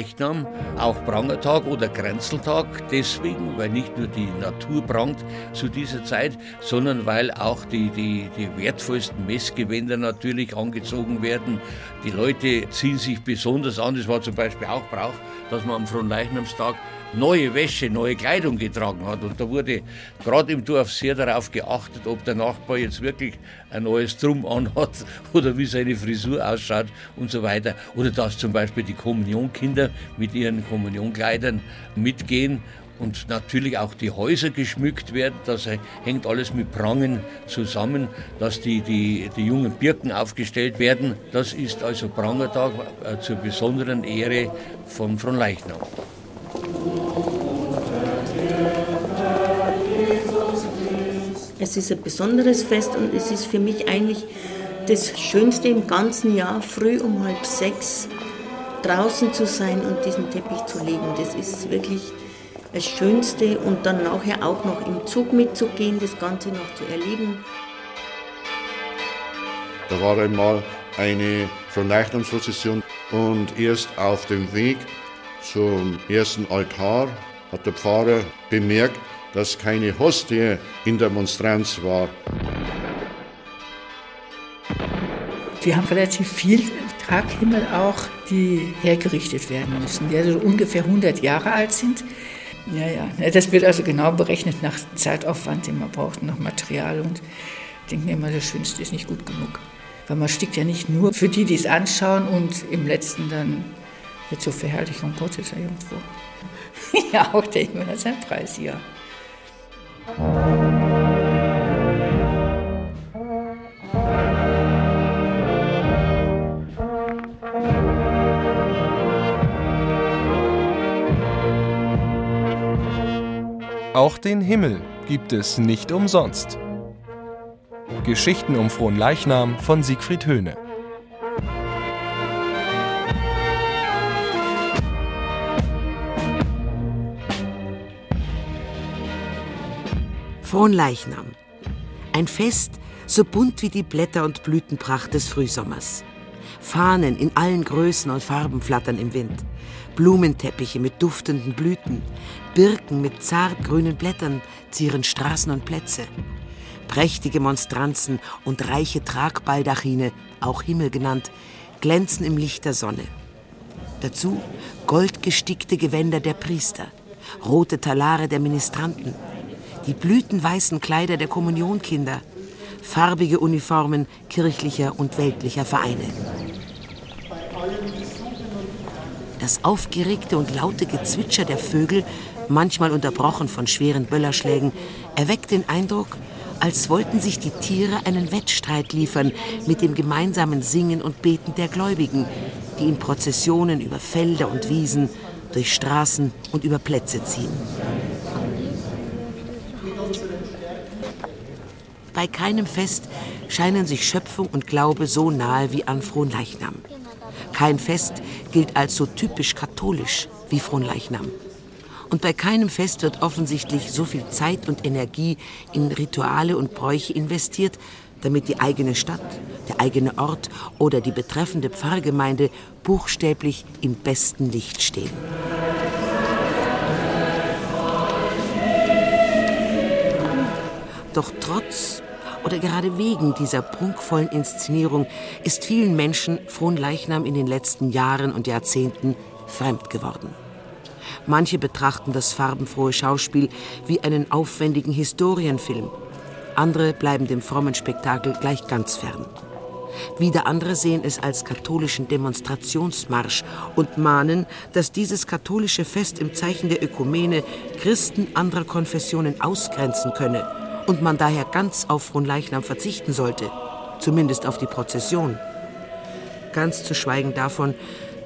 Leichnam, auch Prangertag oder Grenzeltag, deswegen, weil nicht nur die Natur prangt zu dieser Zeit, sondern weil auch die, die, die wertvollsten Messgewänder natürlich angezogen werden. Die Leute ziehen sich besonders an, das war zum Beispiel auch Brauch, dass man am Fronleichnamstag neue Wäsche, neue Kleidung getragen hat. Und da wurde gerade im Dorf sehr darauf geachtet, ob der Nachbar jetzt wirklich ein neues Drum anhat oder wie seine Frisur ausschaut und so weiter. Oder dass zum Beispiel die Kommunionkinder mit ihren Kommunionkleidern mitgehen und natürlich auch die Häuser geschmückt werden. Das hängt alles mit Prangen zusammen, dass die, die, die jungen Birken aufgestellt werden. Das ist also Prangertag äh, zur besonderen Ehre von Fronleichnam. Es ist ein besonderes Fest und es ist für mich eigentlich das Schönste im ganzen Jahr, früh um halb sechs draußen zu sein und diesen Teppich zu legen. Das ist wirklich das Schönste und dann nachher auch noch im Zug mitzugehen, das Ganze noch zu erleben. Da war einmal eine Verleichnungsprozession und erst auf dem Weg zum ersten Altar hat der Pfarrer bemerkt, dass keine Hostie in der Monstranz war. Wir haben relativ viel Traghimmel auch, die hergerichtet werden müssen, die also ungefähr 100 Jahre alt sind. Ja, ja. Das wird also genau berechnet nach Zeitaufwand, den man braucht, nach Material. Und ich denke mir immer, das Schönste ist nicht gut genug. Weil man stickt ja nicht nur für die, die es anschauen und im letzten dann wird zur Verherrlichung Gottes irgendwo. ja, auch der Himmel hat seinen Preis, ja. Auch den Himmel gibt es nicht umsonst. Geschichten um frohen Leichnam von Siegfried Höhne. Fronleichnam. Ein Fest so bunt wie die Blätter und Blütenpracht des Frühsommers. Fahnen in allen Größen und Farben flattern im Wind. Blumenteppiche mit duftenden Blüten, Birken mit zartgrünen Blättern zieren Straßen und Plätze. Prächtige Monstranzen und reiche Tragbaldachine, auch Himmel genannt, glänzen im Licht der Sonne. Dazu goldgestickte Gewänder der Priester, rote Talare der Ministranten, die blütenweißen Kleider der Kommunionkinder, farbige Uniformen kirchlicher und weltlicher Vereine. Das aufgeregte und laute Gezwitscher der Vögel, manchmal unterbrochen von schweren Böllerschlägen, erweckt den Eindruck, als wollten sich die Tiere einen Wettstreit liefern mit dem gemeinsamen Singen und Beten der Gläubigen, die in Prozessionen über Felder und Wiesen, durch Straßen und über Plätze ziehen. Bei keinem Fest scheinen sich Schöpfung und Glaube so nahe wie an Fronleichnam. Kein Fest gilt als so typisch katholisch wie Fronleichnam. Und bei keinem Fest wird offensichtlich so viel Zeit und Energie in Rituale und Bräuche investiert, damit die eigene Stadt, der eigene Ort oder die betreffende Pfarrgemeinde buchstäblich im besten Licht stehen. Doch trotz oder gerade wegen dieser prunkvollen Inszenierung ist vielen Menschen Fronleichnam in den letzten Jahren und Jahrzehnten fremd geworden. Manche betrachten das farbenfrohe Schauspiel wie einen aufwendigen Historienfilm. Andere bleiben dem frommen Spektakel gleich ganz fern. Wieder andere sehen es als katholischen Demonstrationsmarsch und mahnen, dass dieses katholische Fest im Zeichen der Ökumene Christen anderer Konfessionen ausgrenzen könne und man daher ganz auf Fronleichnam verzichten sollte, zumindest auf die Prozession. Ganz zu schweigen davon,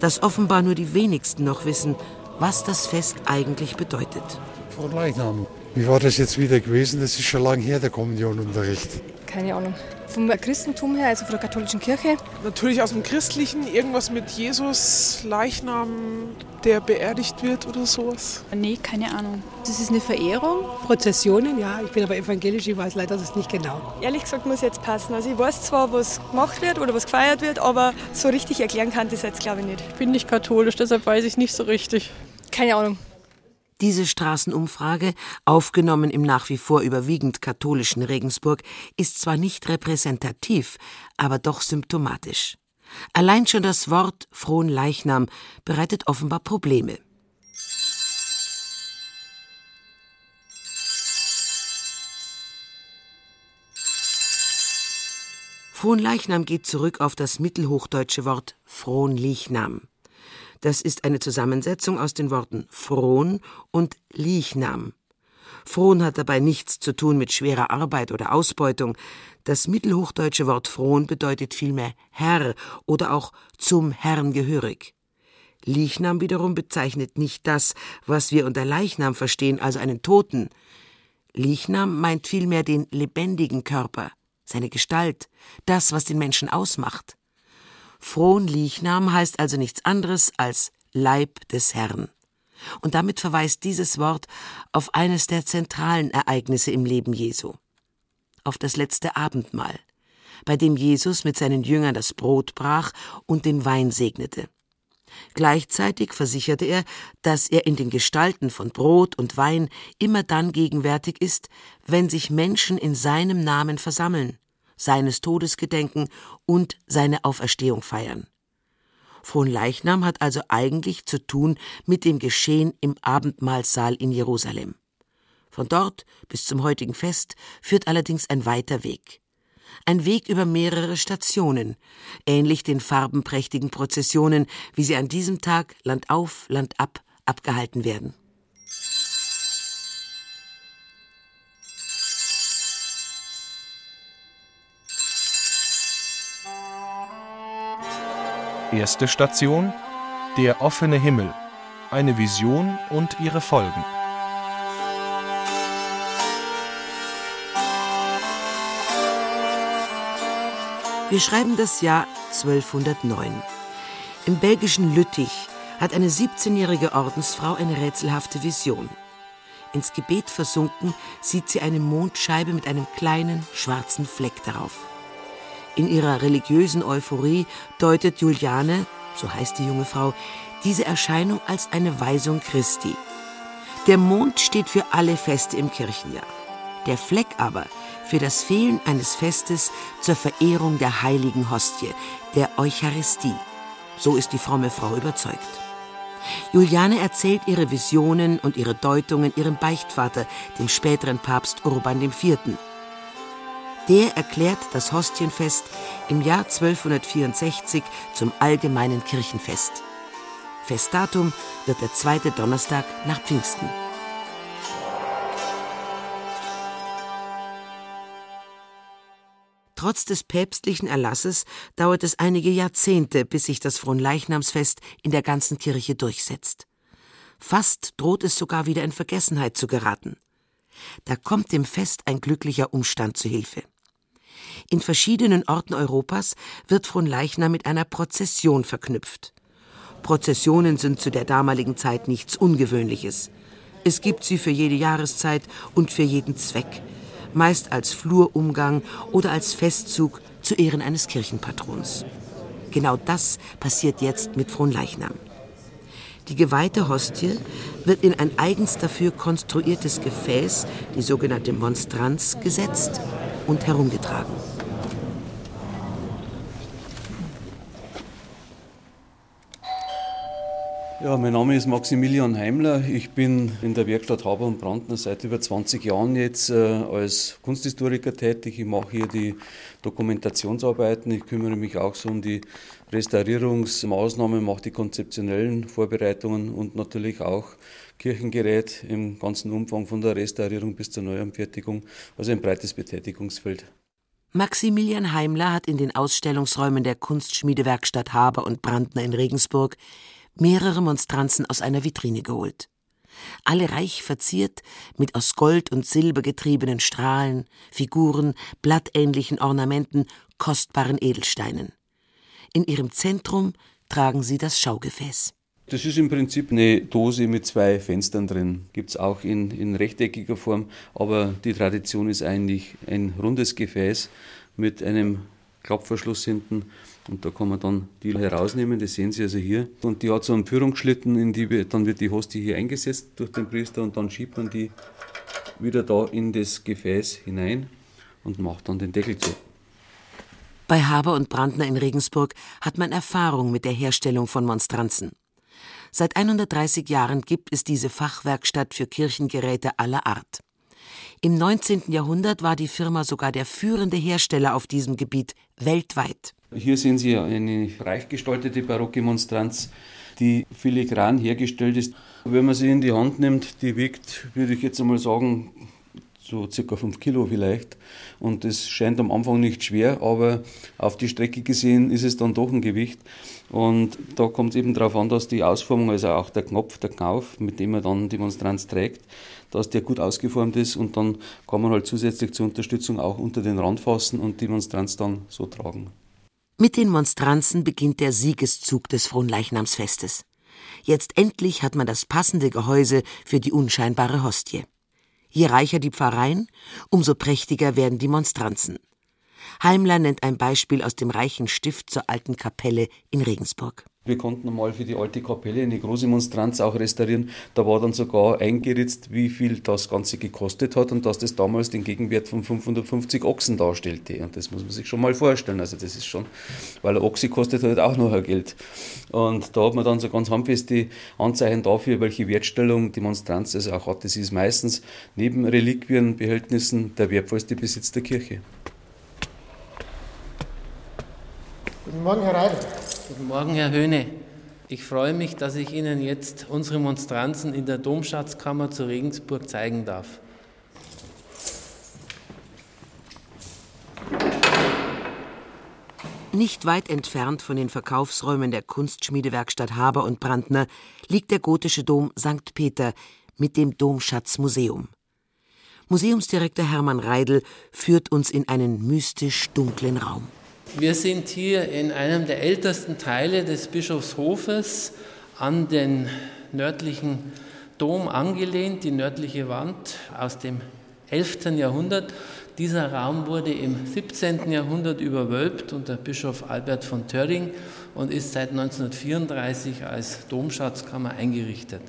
dass offenbar nur die wenigsten noch wissen, was das Fest eigentlich bedeutet. Fronleichnam Wie war das jetzt wieder gewesen? Das ist schon lange her, der Kommunionunterricht. Keine Ahnung. Vom Christentum her, also von der katholischen Kirche? Natürlich aus dem Christlichen, irgendwas mit Jesus, Leichnam, der beerdigt wird oder sowas. Nee, keine Ahnung. Das ist eine Verehrung? Prozessionen, ja. Ich bin aber evangelisch, ich weiß leider das nicht genau. Ehrlich gesagt muss jetzt passen. Also ich weiß zwar, was gemacht wird oder was gefeiert wird, aber so richtig erklären kann das jetzt glaube ich nicht. Ich bin nicht katholisch, deshalb weiß ich nicht so richtig. Keine Ahnung. Diese Straßenumfrage, aufgenommen im nach wie vor überwiegend katholischen Regensburg, ist zwar nicht repräsentativ, aber doch symptomatisch. Allein schon das Wort frohen Leichnam bereitet offenbar Probleme. Fronleichnam geht zurück auf das mittelhochdeutsche Wort Fronlichnam. Das ist eine Zusammensetzung aus den Worten Fron und Liechnam. Fron hat dabei nichts zu tun mit schwerer Arbeit oder Ausbeutung. Das mittelhochdeutsche Wort Fron bedeutet vielmehr Herr oder auch zum Herrn gehörig. Liechnam wiederum bezeichnet nicht das, was wir unter Leichnam verstehen, also einen Toten. Liechnam meint vielmehr den lebendigen Körper, seine Gestalt, das, was den Menschen ausmacht. Fronleichnam heißt also nichts anderes als Leib des Herrn. Und damit verweist dieses Wort auf eines der zentralen Ereignisse im Leben Jesu, auf das letzte Abendmahl, bei dem Jesus mit seinen Jüngern das Brot brach und den Wein segnete. Gleichzeitig versicherte er, dass er in den Gestalten von Brot und Wein immer dann gegenwärtig ist, wenn sich Menschen in seinem Namen versammeln, seines Todes gedenken und seine Auferstehung feiern. Fronleichnam hat also eigentlich zu tun mit dem Geschehen im Abendmahlsaal in Jerusalem. Von dort bis zum heutigen Fest führt allerdings ein weiter Weg. Ein Weg über mehrere Stationen, ähnlich den farbenprächtigen Prozessionen, wie sie an diesem Tag Land auf, Land ab abgehalten werden. Erste Station Der offene Himmel. Eine Vision und ihre Folgen. Wir schreiben das Jahr 1209. Im belgischen Lüttich hat eine 17-jährige Ordensfrau eine rätselhafte Vision. Ins Gebet versunken sieht sie eine Mondscheibe mit einem kleinen schwarzen Fleck darauf. In ihrer religiösen Euphorie deutet Juliane, so heißt die junge Frau, diese Erscheinung als eine Weisung Christi. Der Mond steht für alle Feste im Kirchenjahr. Der Fleck aber für das Fehlen eines Festes zur Verehrung der heiligen Hostie, der Eucharistie. So ist die fromme Frau überzeugt. Juliane erzählt ihre Visionen und ihre Deutungen ihrem Beichtvater, dem späteren Papst Urban IV. Der erklärt das Hostienfest im Jahr 1264 zum allgemeinen Kirchenfest. Festdatum wird der zweite Donnerstag nach Pfingsten. Trotz des päpstlichen Erlasses dauert es einige Jahrzehnte, bis sich das Fronleichnamsfest in der ganzen Kirche durchsetzt. Fast droht es sogar wieder in Vergessenheit zu geraten. Da kommt dem Fest ein glücklicher Umstand zu Hilfe. In verschiedenen Orten Europas wird Fronleichnam mit einer Prozession verknüpft. Prozessionen sind zu der damaligen Zeit nichts Ungewöhnliches. Es gibt sie für jede Jahreszeit und für jeden Zweck, meist als Flurumgang oder als Festzug zu Ehren eines Kirchenpatrons. Genau das passiert jetzt mit Fronleichnam. Die geweihte Hostie wird in ein eigens dafür konstruiertes Gefäß, die sogenannte Monstranz, gesetzt und herumgetragen. Ja, mein Name ist Maximilian Heimler. Ich bin in der Werkstatt Haber und Brandner seit über 20 Jahren jetzt äh, als Kunsthistoriker tätig. Ich mache hier die Dokumentationsarbeiten. Ich kümmere mich auch so um die Restaurierungsmaßnahmen, mache die konzeptionellen Vorbereitungen und natürlich auch Kirchengerät im ganzen Umfang von der Restaurierung bis zur Neuanfertigung. Also ein breites Betätigungsfeld. Maximilian Heimler hat in den Ausstellungsräumen der Kunstschmiedewerkstatt Haber und Brandner in Regensburg mehrere Monstranzen aus einer Vitrine geholt. Alle reich verziert mit aus Gold und Silber getriebenen Strahlen, Figuren, blattähnlichen Ornamenten, kostbaren Edelsteinen. In ihrem Zentrum tragen sie das Schaugefäß. Das ist im Prinzip eine Dose mit zwei Fenstern drin. Gibt es auch in, in rechteckiger Form, aber die Tradition ist eigentlich ein rundes Gefäß mit einem Klappverschluss hinten. Und da kann man dann die herausnehmen, das sehen Sie also hier. Und die hat so einen Führungsschlitten, in die dann wird die Hostie hier eingesetzt durch den Priester und dann schiebt man die wieder da in das Gefäß hinein und macht dann den Deckel zu. Bei Haber und Brandner in Regensburg hat man Erfahrung mit der Herstellung von Monstranzen. Seit 130 Jahren gibt es diese Fachwerkstatt für Kirchengeräte aller Art. Im 19. Jahrhundert war die Firma sogar der führende Hersteller auf diesem Gebiet weltweit. Hier sehen Sie eine reich gestaltete barocke Monstranz, die filigran hergestellt ist. Wenn man sie in die Hand nimmt, die wiegt, würde ich jetzt einmal sagen, so circa 5 Kilo vielleicht. Und das scheint am Anfang nicht schwer, aber auf die Strecke gesehen ist es dann doch ein Gewicht. Und da kommt es eben darauf an, dass die Ausformung, also auch der Knopf, der Knauf, mit dem man dann die Monstranz trägt, dass der gut ausgeformt ist und dann kann man halt zusätzlich zur Unterstützung auch unter den Rand fassen und die Monstranz dann so tragen. Mit den Monstranzen beginnt der Siegeszug des Fronleichnamsfestes. Jetzt endlich hat man das passende Gehäuse für die unscheinbare Hostie. Je reicher die Pfarreien, umso prächtiger werden die Monstranzen. Heimler nennt ein Beispiel aus dem reichen Stift zur alten Kapelle in Regensburg. Wir konnten einmal für die alte Kapelle eine große Monstranz auch restaurieren. Da war dann sogar eingeritzt, wie viel das Ganze gekostet hat und dass das damals den Gegenwert von 550 Ochsen darstellte. Und das muss man sich schon mal vorstellen. Also das ist schon, weil ein Ochse kostet halt auch noch Geld. Und da hat man dann so ganz handfeste Anzeichen dafür, welche Wertstellung die Monstranz also auch hat. Das ist meistens neben Reliquienbehältnissen der wertvollste Besitz der Kirche. Guten Morgen, Herr Reidel. Guten Morgen, Herr Höhne. Ich freue mich, dass ich Ihnen jetzt unsere Monstranzen in der Domschatzkammer zu Regensburg zeigen darf. Nicht weit entfernt von den Verkaufsräumen der Kunstschmiedewerkstatt Haber und Brandner liegt der gotische Dom St. Peter mit dem Domschatzmuseum. Museumsdirektor Hermann Reidel führt uns in einen mystisch dunklen Raum. Wir sind hier in einem der ältesten Teile des Bischofshofes an den nördlichen Dom angelehnt, die nördliche Wand aus dem 11. Jahrhundert. Dieser Raum wurde im 17. Jahrhundert überwölbt unter Bischof Albert von Töring und ist seit 1934 als Domschatzkammer eingerichtet.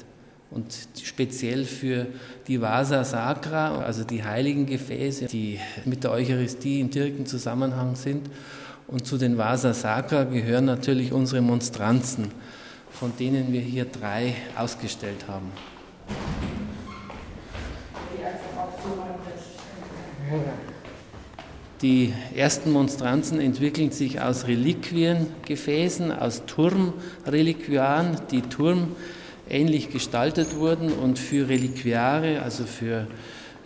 Und speziell für die Vasa Sacra, also die heiligen Gefäße, die mit der Eucharistie im direkten Zusammenhang sind. Und zu den Vasa Sacra gehören natürlich unsere Monstranzen, von denen wir hier drei ausgestellt haben. Die ersten Monstranzen entwickeln sich aus Reliquiengefäßen, aus Turmreliquiaren, die turmähnlich gestaltet wurden und für Reliquiare, also für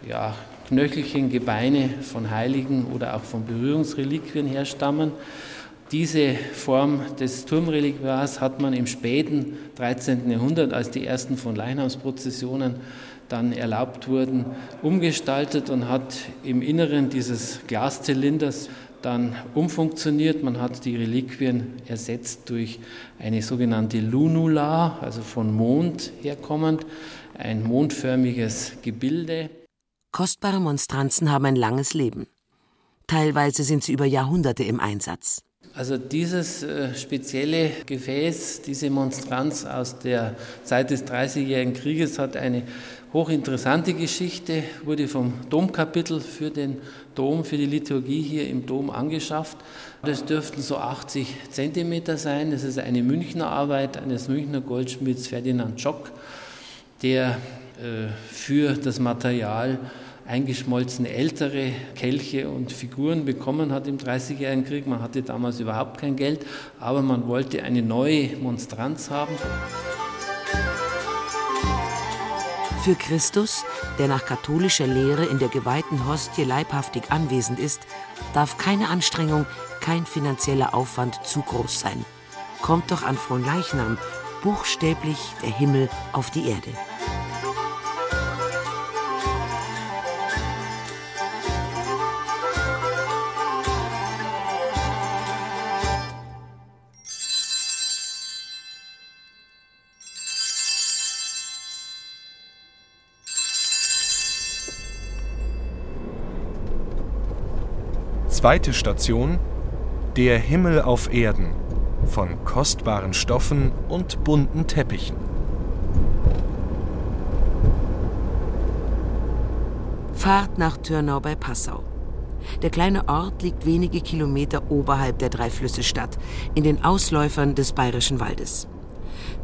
ja, Knöchelchen, Gebeine von Heiligen oder auch von Berührungsreliquien herstammen. Diese Form des Turmreliquiars hat man im späten 13. Jahrhundert, als die ersten von Leichnamsprozessionen dann erlaubt wurden, umgestaltet und hat im Inneren dieses Glaszylinders dann umfunktioniert. Man hat die Reliquien ersetzt durch eine sogenannte Lunula, also von Mond herkommend, ein mondförmiges Gebilde. Kostbare Monstranzen haben ein langes Leben. Teilweise sind sie über Jahrhunderte im Einsatz. Also dieses äh, spezielle Gefäß, diese Monstranz aus der Zeit des Dreißigjährigen Krieges hat eine hochinteressante Geschichte, wurde vom Domkapitel für den Dom, für die Liturgie hier im Dom angeschafft. Das dürften so 80 Zentimeter sein. Das ist eine Münchner Arbeit eines Münchner Goldschmieds Ferdinand Schock, der für das Material eingeschmolzene ältere Kelche und Figuren bekommen hat im Dreißigjährigen Krieg. Man hatte damals überhaupt kein Geld, aber man wollte eine neue Monstranz haben. Für Christus, der nach katholischer Lehre in der geweihten Hostie leibhaftig anwesend ist, darf keine Anstrengung, kein finanzieller Aufwand zu groß sein. Kommt doch an Fronleichnam buchstäblich der Himmel auf die Erde. Zweite Station Der Himmel auf Erden von kostbaren Stoffen und bunten Teppichen. Fahrt nach Türnau bei Passau. Der kleine Ort liegt wenige Kilometer oberhalb der Dreiflüsse-Stadt, in den Ausläufern des Bayerischen Waldes.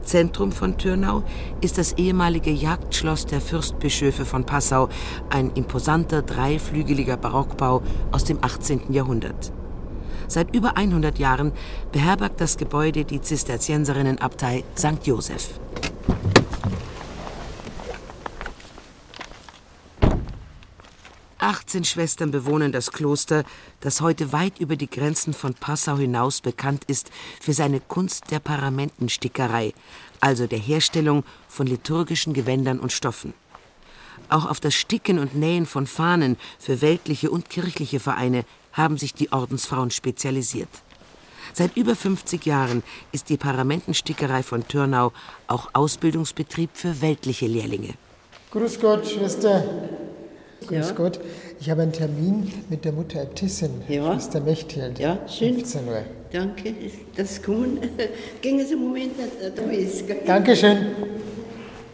Zentrum von Türnau ist das ehemalige Jagdschloss der Fürstbischöfe von Passau, ein imposanter dreiflügeliger Barockbau aus dem 18. Jahrhundert. Seit über 100 Jahren beherbergt das Gebäude die Zisterzienserinnenabtei St. Joseph. 18 Schwestern bewohnen das Kloster, das heute weit über die Grenzen von Passau hinaus bekannt ist für seine Kunst der Paramentenstickerei, also der Herstellung von liturgischen Gewändern und Stoffen. Auch auf das Sticken und Nähen von Fahnen für weltliche und kirchliche Vereine haben sich die Ordensfrauen spezialisiert. Seit über 50 Jahren ist die Paramentenstickerei von Türnau auch Ausbildungsbetrieb für weltliche Lehrlinge. Grüß Gott, Schwester. Grüß Ja. Gott. Ich habe einen Termin mit der Mutter Äbtissin, Ja. Schwester Mechthild. Ja, schön. 15 Uhr. Danke, das kommen. Gehen Sie einen Moment nicht da ist. Dankeschön.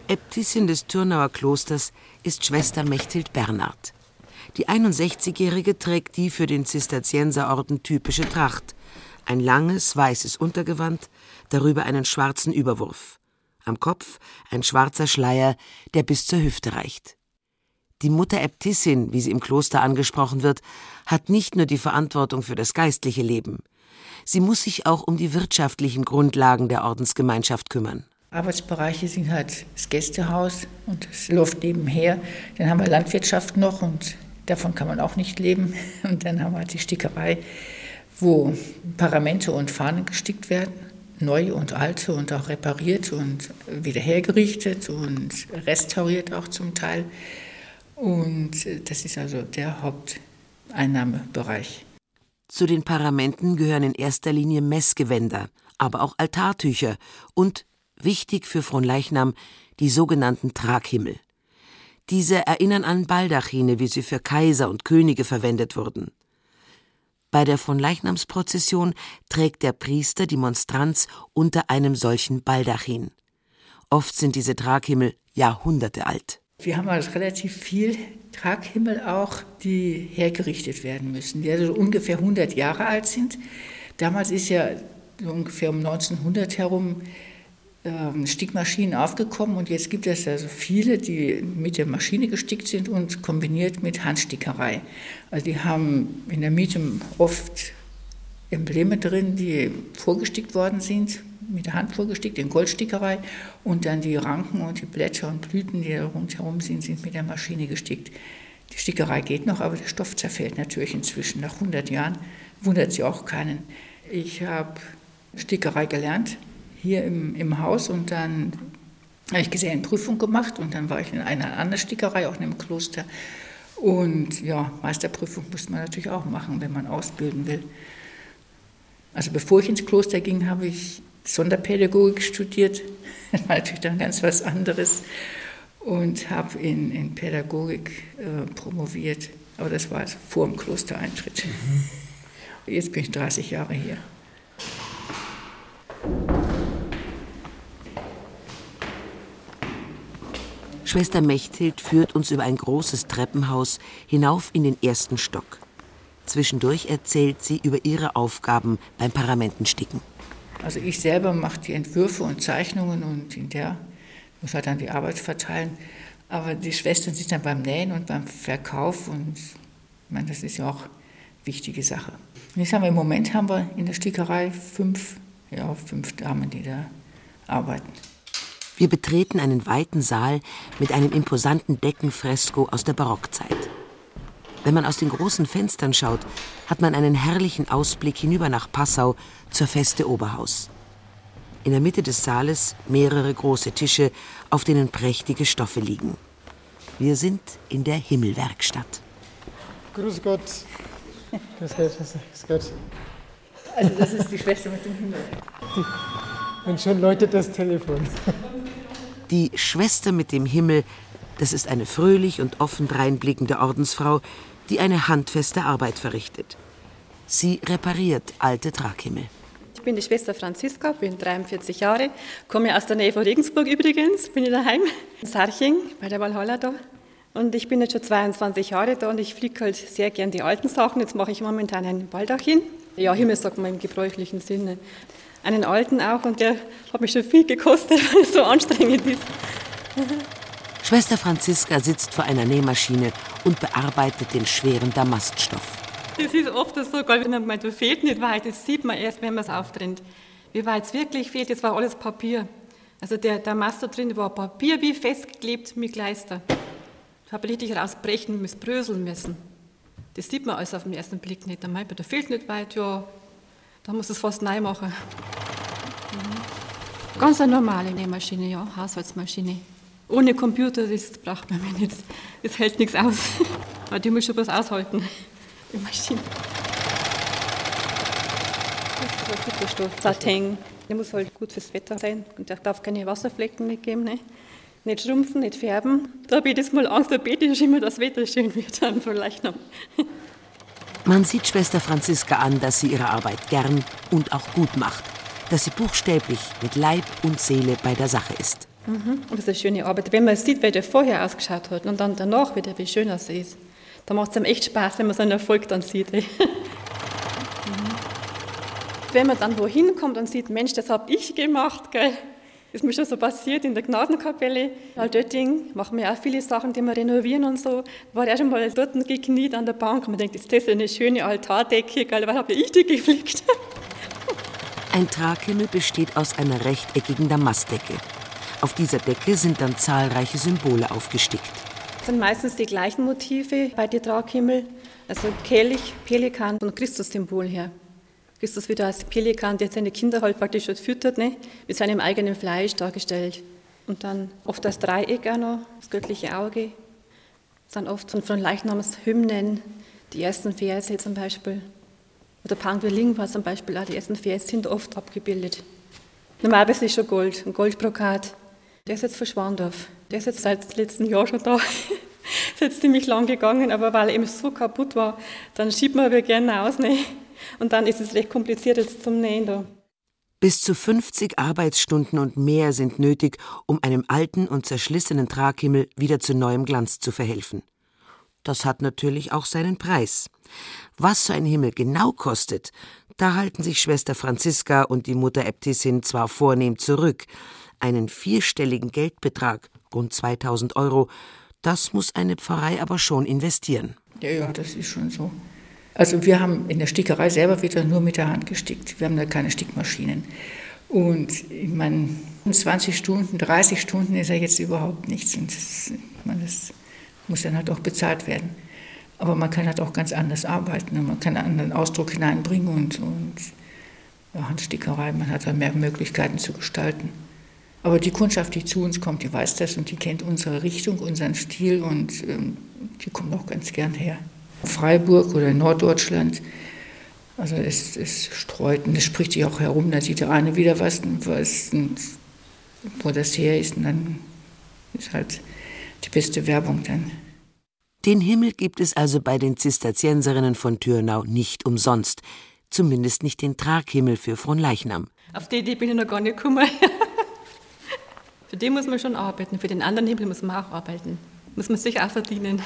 Äbtissin des Türnauer Klosters ist Schwester Mechthild Bernhard. Die 61-Jährige trägt die für den Zisterzienserorden typische Tracht. Ein langes, weißes Untergewand, darüber einen schwarzen Überwurf. Am Kopf ein schwarzer Schleier, der bis zur Hüfte reicht. Die Mutter Äbtissin, wie sie im Kloster angesprochen wird, hat nicht nur die Verantwortung für das geistliche Leben. Sie muss sich auch um die wirtschaftlichen Grundlagen der Ordensgemeinschaft kümmern. Arbeitsbereiche sind halt das Gästehaus und das läuft nebenher. Dann haben wir Landwirtschaft noch und davon kann man auch nicht leben. Und dann haben wir halt die Stickerei, wo Paramente und Fahnen gestickt werden, neue und alte und auch repariert und wieder hergerichtet und restauriert auch zum Teil. Und äh, das ist also der Haupteinnahmebereich. Zu den Paramenten gehören in erster Linie Messgewänder, aber auch Altartücher und, wichtig für Fronleichnam, die sogenannten Traghimmel. Diese erinnern an Baldachine, wie sie für Kaiser und Könige verwendet wurden. Bei der Fronleichnamsprozession trägt der Priester die Monstranz unter einem solchen Baldachin. Oft sind diese Traghimmel Jahrhunderte alt. Wir haben also relativ viel Traghimmel auch, die hergerichtet werden müssen, die also ungefähr 100 Jahre alt sind. Damals ist ja ungefähr um 1900 herum ähm, Stickmaschinen aufgekommen und jetzt gibt es also viele, die mit der Maschine gestickt sind und kombiniert mit Handstickerei. Also die haben in der Mitte oft Embleme drin, die vorgestickt worden sind, mit der Hand vorgestickt in Goldstickerei und dann die Ranken und die Blätter und Blüten, die da rundherum sind, sind mit der Maschine gestickt. Die Stickerei geht noch, aber der Stoff zerfällt natürlich inzwischen. Nach 100 Jahren wundert sie auch keinen. Ich habe Stickerei gelernt hier im, im Haus und dann habe ich Gesellenprüfung gemacht und dann war ich in einer anderen Stickerei, auch in einem Kloster. Und ja, Meisterprüfung muss man natürlich auch machen, wenn man ausbilden will. Also bevor ich ins Kloster ging, habe ich Sonderpädagogik studiert. Das war natürlich dann ganz was anderes. Und habe in, in Pädagogik äh, promoviert. Aber das war also vor dem Klostereintritt. Jetzt bin ich 30 Jahre hier. Schwester Mechthild führt uns über ein großes Treppenhaus hinauf in den ersten Stock. Zwischendurch erzählt sie über ihre Aufgaben beim Paramentensticken. Also ich selber mache die Entwürfe und Zeichnungen und in der muss halt dann die Arbeit verteilen. Aber die Schwestern sind dann beim Nähen und beim Verkauf und ich meine, das ist ja auch eine wichtige Sache. Jetzt haben wir im Moment haben wir in der Stickerei fünf, ja, fünf Damen, die da arbeiten. Wir betreten einen weiten Saal mit einem imposanten Deckenfresko aus der Barockzeit. Wenn man aus den großen Fenstern schaut, hat man einen herrlichen Ausblick hinüber nach Passau zur Feste Oberhaus. In der Mitte des Saales mehrere große Tische, auf denen prächtige Stoffe liegen. Wir sind in der Himmelwerkstatt. Grüß Gott. Grüß Gott, grüß Gott. Also das ist die Schwester mit dem Himmel. Und schon läutet das Telefon. Die Schwester mit dem Himmel, das ist eine fröhlich und offen dreinblickende Ordensfrau, die eine handfeste Arbeit verrichtet. Sie repariert alte Traghimmel. Ich bin die Schwester Franziska, bin 43 Jahre, komme aus der Nähe von Regensburg übrigens, bin ich daheim, in Sarching bei der Valhalla da. Und ich bin jetzt schon 22 Jahre da und ich fliege halt sehr gern die alten Sachen. Jetzt mache ich momentan einen Baldachin. Ja, Himmel sagt man im gebräuchlichen Sinne. Einen alten auch und der hat mich schon viel gekostet, weil es so anstrengend ist. Schwester Franziska sitzt vor einer Nähmaschine und bearbeitet den schweren Damaststoff. Das ist oft so, wenn man da fehlt nicht weit, das sieht man erst, wenn man es auftrennt. Wie weit es wirklich fehlt, das war alles Papier. Also der, der Mast da drin war Papier wie festgeklebt mit Kleister. Da habe ich richtig rausbrechen müssen, bröseln müssen. Das sieht man alles auf den ersten Blick nicht. Da meint man, da fehlt nicht weit, ja, da muss es fast neu machen. Mhm. Ganz eine normale Nähmaschine, ja, Haushaltsmaschine. Ohne Computer, das braucht man mir nicht. Das hält nichts aus. Aber die muss schon was aushalten die Maschine. Das ist ein Superstoff, Satin. Der muss halt gut fürs Wetter sein und der darf keine Wasserflecken mitgeben. Ne? Nicht schrumpfen, nicht färben. Da habe ich das mal Angst, da bete ich immer, dass das Wetter schön wird dann von Leichnam. Man sieht Schwester Franziska an, dass sie ihre Arbeit gern und auch gut macht. Dass sie buchstäblich mit Leib und Seele bei der Sache ist. Mhm. Und das ist eine schöne Arbeit. Wenn man sieht, wie der vorher ausgeschaut hat und dann danach wieder, wie schön das ist. Da macht es einem echt Spaß, wenn man so einen Erfolg dann sieht. Wenn man dann wohin kommt und sieht, Mensch, das habe ich gemacht, gell? ist mir schon so passiert in der Gnadenkapelle. Altötting machen wir auch viele Sachen, die wir renovieren und so. War auch schon mal dort gekniet an der Bank und man denkt, ist das eine schöne Altardecke, gell? Was habe ich die geflickt? Ein Traghimmel besteht aus einer rechteckigen Damastdecke. Auf dieser Decke sind dann zahlreiche Symbole aufgestickt. Das sind meistens die gleichen Motive bei den Traghimmel, also Kelch, Pelikan und Christus-Symbol her. Christus wieder als Pelikan, der seine Kinder halt praktisch schon füttert, ne? mit seinem eigenen Fleisch dargestellt. Und dann oft das Dreieck auch noch, das göttliche Auge. Dann oft von, von Leichnamshymnen, die ersten Verse zum Beispiel. Oder Pangwe Lingua zum Beispiel, auch die ersten Verse sind oft abgebildet. Normalerweise ist schon Gold, ein Goldbrokat. Der ist jetzt verschwunden. Der ist jetzt seit letztem Jahr schon da. ist jetzt ziemlich lang gegangen, aber weil er eben so kaputt war, dann schiebt man aber gerne aus. Ne? Und dann ist es recht kompliziert jetzt zum Nähen da. Bis zu 50 Arbeitsstunden und mehr sind nötig, um einem alten und zerschlissenen Traghimmel wieder zu neuem Glanz zu verhelfen. Das hat natürlich auch seinen Preis. Was so ein Himmel genau kostet, da halten sich Schwester Franziska und die Mutter Äbtissin zwar vornehm zurück, einen vierstelligen Geldbetrag, rund 2000 Euro, das muss eine Pfarrei aber schon investieren. Ja, ja, das ist schon so. Also wir haben in der Stickerei selber wieder nur mit der Hand gestickt. Wir haben da keine Stickmaschinen. Und ich meine, 20 Stunden, 30 Stunden ist ja jetzt überhaupt nichts. Und das, meine, das muss dann halt auch bezahlt werden. Aber man kann halt auch ganz anders arbeiten. Man kann einen anderen Ausdruck hineinbringen und, und ja, Handstickerei, man hat da mehr Möglichkeiten zu gestalten. Aber die Kundschaft, die zu uns kommt, die weiß das und die kennt unsere Richtung, unseren Stil und ähm, die kommt auch ganz gern her. Freiburg oder in Norddeutschland, also es, es streut und es spricht sich auch herum, da sieht der eine wieder was, was wo das her ist und dann ist halt die beste Werbung dann. Den Himmel gibt es also bei den Zisterzienserinnen von Türnau nicht umsonst, zumindest nicht den Traghimmel für Fronleichnam. Auf die Idee bin ich noch gar nicht gekommen. Für den muss man schon arbeiten, für den anderen Himmel muss man auch arbeiten. Muss man sich auch verdienen.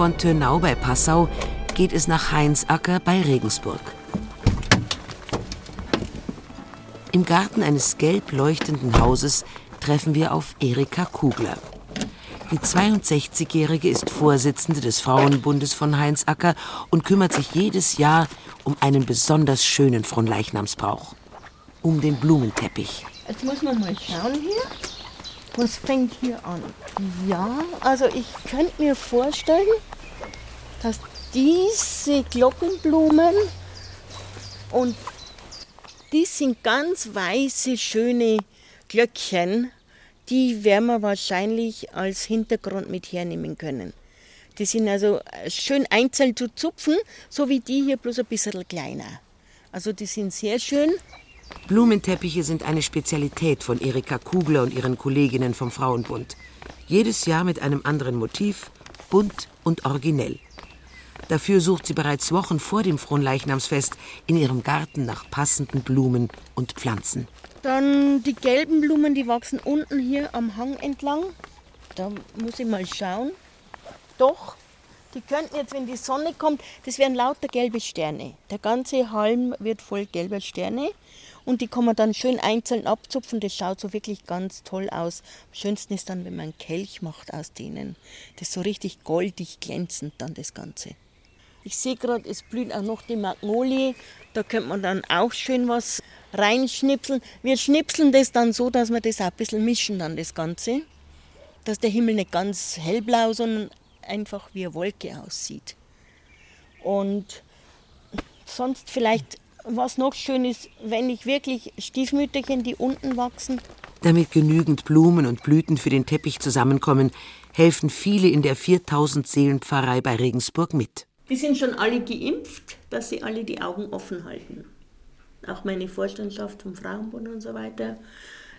Von Tönau bei Passau geht es nach Heinsacker bei Regensburg. Im Garten eines gelb leuchtenden Hauses treffen wir auf Erika Kugler. Die 62-Jährige ist Vorsitzende des Frauenbundes von Heinsacker und kümmert sich jedes Jahr um einen besonders schönen Fronleichnamsbrauch. Um den Blumenteppich. Jetzt muss man mal schauen hier. Was fängt hier an? Ja, also ich könnte mir vorstellen, dass diese Glockenblumen und die sind ganz weiße, schöne Glöckchen, die werden wir wahrscheinlich als Hintergrund mit hernehmen können. Die sind also schön einzeln zu zupfen, so wie die hier, bloß ein bisschen kleiner. Also die sind sehr schön. Blumenteppiche sind eine Spezialität von Erika Kugler und ihren Kolleginnen vom Frauenbund. Jedes Jahr mit einem anderen Motiv, bunt und originell. Dafür sucht sie bereits Wochen vor dem Fronleichnamsfest in ihrem Garten nach passenden Blumen und Pflanzen. Dann die gelben Blumen, die wachsen unten hier am Hang entlang. Da muss ich mal schauen. Doch, die könnten jetzt, wenn die Sonne kommt, das wären lauter gelbe Sterne. Der ganze Halm wird voll gelber Sterne und die kann man dann schön einzeln abzupfen. Das schaut so wirklich ganz toll aus. Am schönsten ist dann, wenn man einen Kelch macht aus denen. Das ist so richtig goldig glänzend dann das Ganze. Ich sehe gerade, es blüht auch noch die Magnolie. Da könnte man dann auch schön was reinschnipseln. Wir schnipseln das dann so, dass wir das auch ein bisschen mischen dann das Ganze. Dass der Himmel nicht ganz hellblau, sondern einfach wie eine Wolke aussieht. Und sonst vielleicht was noch schön ist, wenn ich wirklich Stiefmütterchen, die unten wachsen. Damit genügend Blumen und Blüten für den Teppich zusammenkommen, helfen viele in der 4000 Seelenpfarrei bei Regensburg mit. Die sind schon alle geimpft, dass sie alle die Augen offen halten. Auch meine Vorstandschaft vom Frauenbund und so weiter.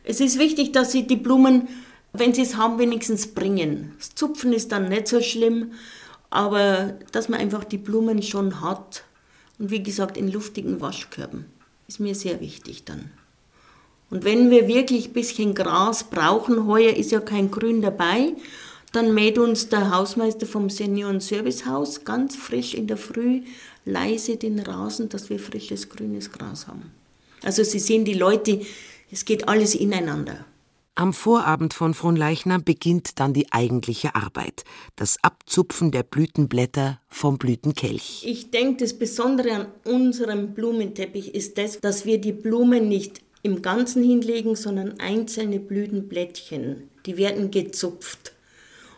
Es ist wichtig, dass sie die Blumen, wenn sie es haben, wenigstens bringen. Das Zupfen ist dann nicht so schlimm, aber dass man einfach die Blumen schon hat und wie gesagt, in luftigen Waschkörben. Ist mir sehr wichtig dann. Und wenn wir wirklich ein bisschen Gras brauchen, heuer ist ja kein Grün dabei, dann mäht uns der Hausmeister vom Senioren-Servicehaus ganz frisch in der Früh leise den Rasen, dass wir frisches grünes Gras haben. Also Sie sehen die Leute, es geht alles ineinander. Am Vorabend von Fronleichnam beginnt dann die eigentliche Arbeit, das Abzupfen der Blütenblätter vom Blütenkelch. Ich denke, das Besondere an unserem Blumenteppich ist das, dass wir die Blumen nicht im Ganzen hinlegen, sondern einzelne Blütenblättchen. Die werden gezupft.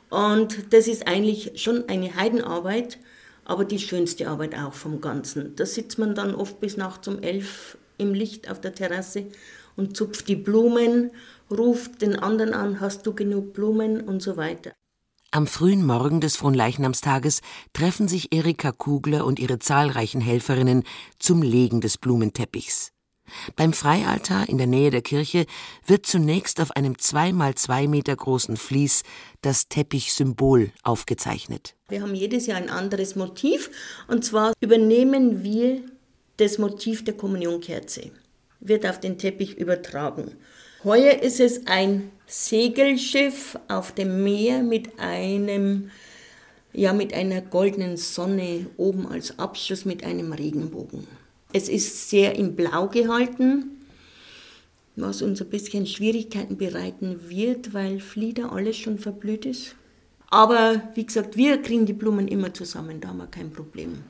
Und das ist eigentlich schon eine Heidenarbeit, aber die schönste Arbeit auch vom Ganzen. Da sitzt man dann oft bis nachts um elf im Licht auf der Terrasse und zupft die Blumen ruft den anderen an, hast du genug Blumen und so weiter. Am frühen Morgen des Fronleichnamstages treffen sich Erika Kugler und ihre zahlreichen Helferinnen zum Legen des Blumenteppichs. Beim Freialtar in der Nähe der Kirche wird zunächst auf einem zweimal zwei Meter großen Vlies das Teppichsymbol aufgezeichnet. Wir haben jedes Jahr ein anderes Motiv und zwar übernehmen wir das Motiv der Kommunionkerze. Wird auf den Teppich übertragen. Heuer ist es ein Segelschiff auf dem Meer mit einem ja mit einer goldenen Sonne oben als Abschluss mit einem Regenbogen. Es ist sehr in Blau gehalten, was uns ein bisschen Schwierigkeiten bereiten wird, weil Flieder alles schon verblüht ist. Aber wie gesagt, wir kriegen die Blumen immer zusammen, da haben wir kein Problem.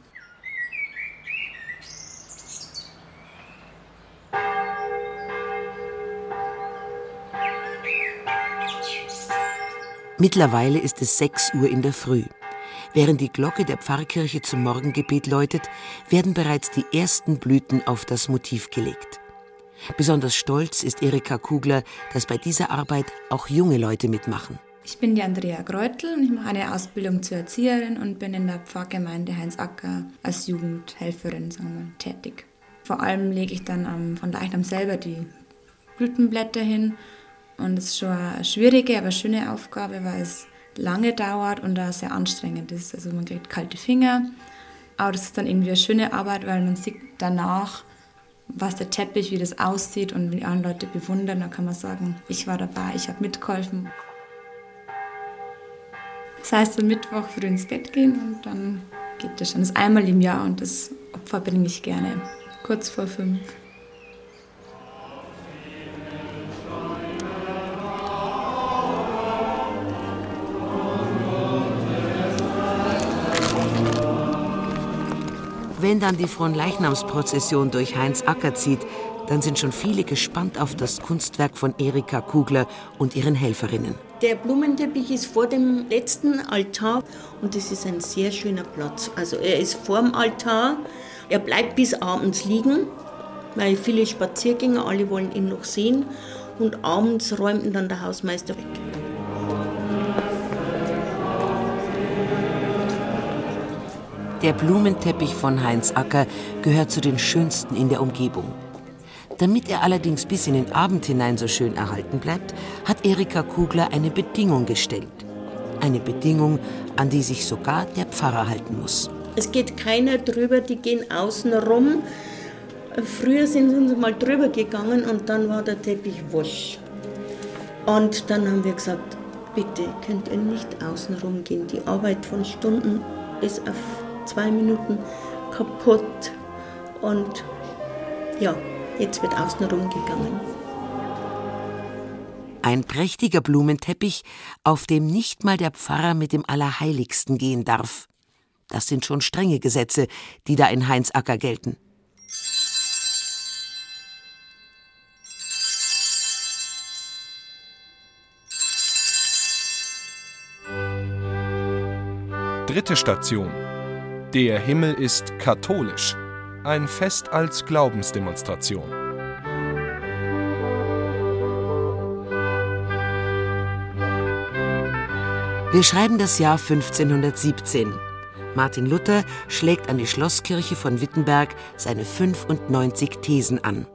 Mittlerweile ist es 6 Uhr in der Früh. Während die Glocke der Pfarrkirche zum Morgengebet läutet, werden bereits die ersten Blüten auf das Motiv gelegt. Besonders stolz ist Erika Kugler, dass bei dieser Arbeit auch junge Leute mitmachen. Ich bin die Andrea Greutel und ich mache eine Ausbildung zur Erzieherin und bin in der Pfarrgemeinde Heinz Acker als Jugendhelferin wir, tätig. Vor allem lege ich dann von Leichnam selber die Blütenblätter hin und es ist schon eine schwierige, aber schöne Aufgabe, weil es lange dauert und da sehr anstrengend ist. Also man kriegt kalte Finger, aber das ist dann irgendwie eine schöne Arbeit, weil man sieht danach, was der Teppich, wie das aussieht und die anderen Leute bewundern. Da kann man sagen, ich war dabei, ich habe mitgeholfen. Das heißt, am Mittwoch früh ins Bett gehen und dann geht das schon. Das ist einmal im Jahr und das Opfer bringe ich gerne, kurz vor fünf. Wenn dann die Fronleichnamsprozession durch Heinz Acker zieht, dann sind schon viele gespannt auf das Kunstwerk von Erika Kugler und ihren Helferinnen. Der Blumenteppich ist vor dem letzten Altar und es ist ein sehr schöner Platz. Also er ist vor dem Altar, er bleibt bis abends liegen, weil viele Spaziergänger, alle wollen ihn noch sehen. und abends räumten dann der Hausmeister weg. Der Blumenteppich von Heinz Acker gehört zu den schönsten in der Umgebung. Damit er allerdings bis in den Abend hinein so schön erhalten bleibt, hat Erika Kugler eine Bedingung gestellt. Eine Bedingung, an die sich sogar der Pfarrer halten muss. Es geht keiner drüber, die gehen außen rum. Früher sind sie mal drüber gegangen und dann war der Teppich wusch. Und dann haben wir gesagt, bitte könnt ihr nicht außen rum gehen. Die Arbeit von Stunden ist auf zwei Minuten kaputt. Und ja, jetzt wird außen rum gegangen. Ein prächtiger Blumenteppich, auf dem nicht mal der Pfarrer mit dem Allerheiligsten gehen darf. Das sind schon strenge Gesetze, die da in Heinzacker gelten. Dritte Station. Der Himmel ist katholisch. Ein Fest als Glaubensdemonstration. Wir schreiben das Jahr 1517. Martin Luther schlägt an die Schlosskirche von Wittenberg seine 95 Thesen an.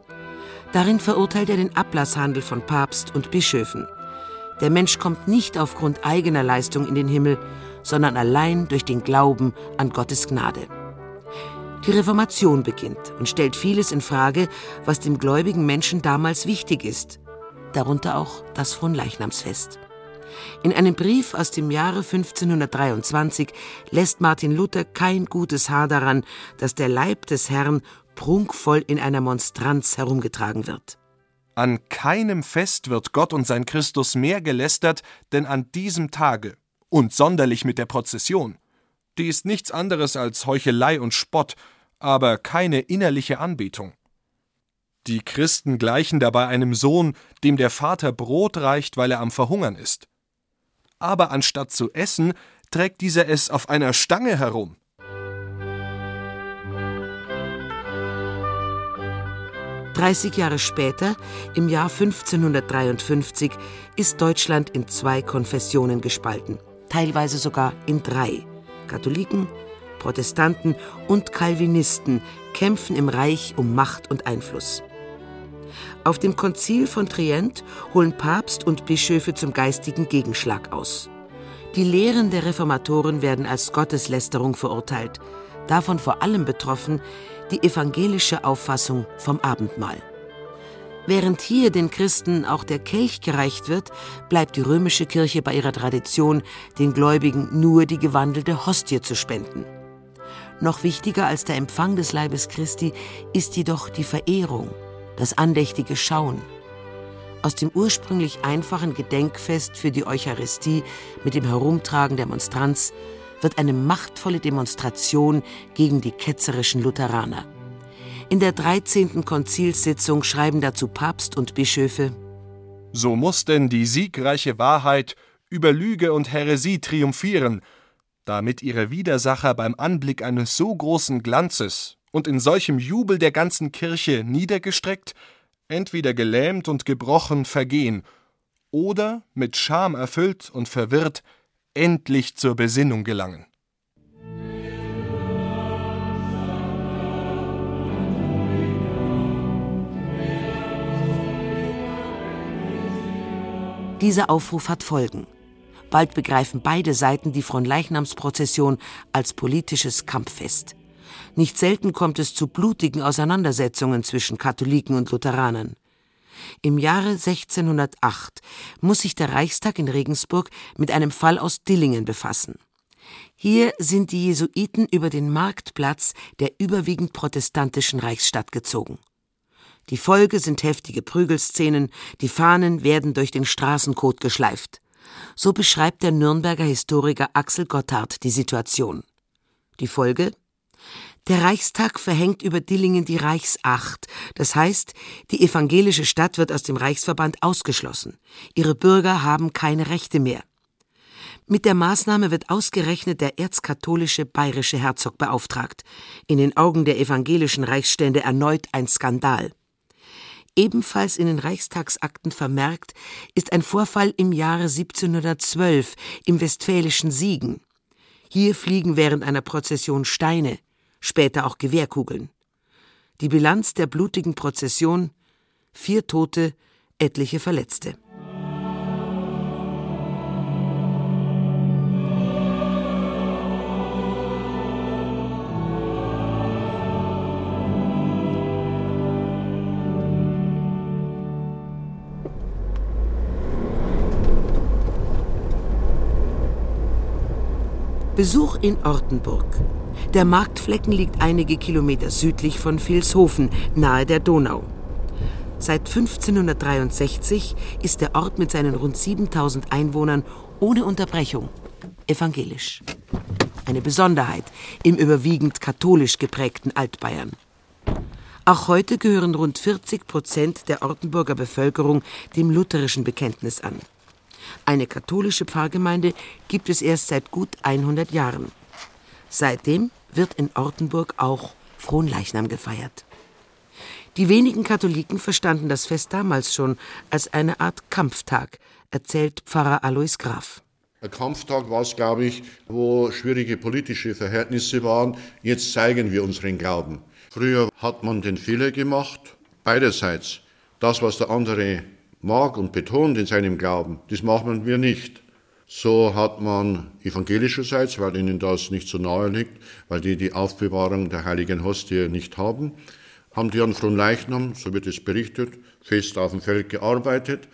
Darin verurteilt er den Ablasshandel von Papst und Bischöfen. Der Mensch kommt nicht aufgrund eigener Leistung in den Himmel, sondern allein durch den Glauben an Gottes Gnade. Die Reformation beginnt und stellt vieles in Frage, was dem gläubigen Menschen damals wichtig ist, darunter auch das Fronleichnamsfest. In einem Brief aus dem Jahre 1523 lässt Martin Luther kein gutes Haar daran, dass der Leib des Herrn prunkvoll in einer Monstranz herumgetragen wird. An keinem Fest wird Gott und sein Christus mehr gelästert, denn an diesem Tage, und sonderlich mit der Prozession. Die ist nichts anderes als Heuchelei und Spott, aber keine innerliche Anbetung. Die Christen gleichen dabei einem Sohn, dem der Vater Brot reicht, weil er am Verhungern ist aber anstatt zu essen, trägt dieser es auf einer Stange herum. Dreißig Jahre später, im Jahr 1553, ist Deutschland in zwei Konfessionen gespalten, teilweise sogar in drei. Katholiken, Protestanten und Calvinisten kämpfen im Reich um Macht und Einfluss. Auf dem Konzil von Trient holen Papst und Bischöfe zum geistigen Gegenschlag aus. Die Lehren der Reformatoren werden als Gotteslästerung verurteilt, davon vor allem betroffen die evangelische Auffassung vom Abendmahl. Während hier den Christen auch der Kelch gereicht wird, bleibt die römische Kirche bei ihrer Tradition, den Gläubigen nur die gewandelte Hostie zu spenden. Noch wichtiger als der Empfang des Leibes Christi ist jedoch die Verehrung, das andächtige Schauen. Aus dem ursprünglich einfachen Gedenkfest für die Eucharistie mit dem Herumtragen der Monstranz wird eine machtvolle Demonstration gegen die ketzerischen Lutheraner. In der 13. Konzilssitzung schreiben dazu Papst und Bischöfe So muss denn die siegreiche Wahrheit über Lüge und Häresie triumphieren, damit ihre Widersacher beim Anblick eines so großen Glanzes und in solchem Jubel der ganzen Kirche niedergestreckt, entweder gelähmt und gebrochen vergehen, oder mit Scham erfüllt und verwirrt endlich zur Besinnung gelangen. Dieser Aufruf hat Folgen. Bald begreifen beide Seiten die Fronleichnamsprozession als politisches Kampffest. Nicht selten kommt es zu blutigen Auseinandersetzungen zwischen Katholiken und Lutheranern. Im Jahre 1608 muss sich der Reichstag in Regensburg mit einem Fall aus Dillingen befassen. Hier sind die Jesuiten über den Marktplatz der überwiegend protestantischen Reichsstadt gezogen. Die Folge sind heftige Prügelszenen, die Fahnen werden durch den Straßenkot geschleift. So beschreibt der Nürnberger Historiker Axel Gotthard die Situation. Die Folge? Der Reichstag verhängt über Dillingen die Reichsacht, das heißt, die evangelische Stadt wird aus dem Reichsverband ausgeschlossen. Ihre Bürger haben keine Rechte mehr. Mit der Maßnahme wird ausgerechnet der erzkatholische bayerische Herzog beauftragt. In den Augen der evangelischen Reichsstände erneut ein Skandal. Ebenfalls in den Reichstagsakten vermerkt ist ein Vorfall im Jahre 1712 im westfälischen Siegen. Hier fliegen während einer Prozession Steine, später auch Gewehrkugeln. Die Bilanz der blutigen Prozession vier Tote, etliche Verletzte. Besuch in Ortenburg. Der Marktflecken liegt einige Kilometer südlich von Vilshofen, nahe der Donau. Seit 1563 ist der Ort mit seinen rund 7000 Einwohnern ohne Unterbrechung evangelisch. Eine Besonderheit im überwiegend katholisch geprägten Altbayern. Auch heute gehören rund 40 Prozent der Ortenburger Bevölkerung dem lutherischen Bekenntnis an. Eine katholische Pfarrgemeinde gibt es erst seit gut 100 Jahren. Seitdem wird in Ortenburg auch Fronleichnam gefeiert. Die wenigen Katholiken verstanden das Fest damals schon als eine Art Kampftag, erzählt Pfarrer Alois Graf. Ein Kampftag war es, glaube ich, wo schwierige politische Verhältnisse waren. Jetzt zeigen wir unseren Glauben. Früher hat man den Fehler gemacht, beiderseits. Das, was der andere mag und betont in seinem Glauben, das machen wir nicht. So hat man evangelischerseits, weil ihnen das nicht so nahe liegt, weil die die Aufbewahrung der heiligen Hostie nicht haben, haben die an Fronleichnam, so wird es berichtet, fest auf dem Feld gearbeitet,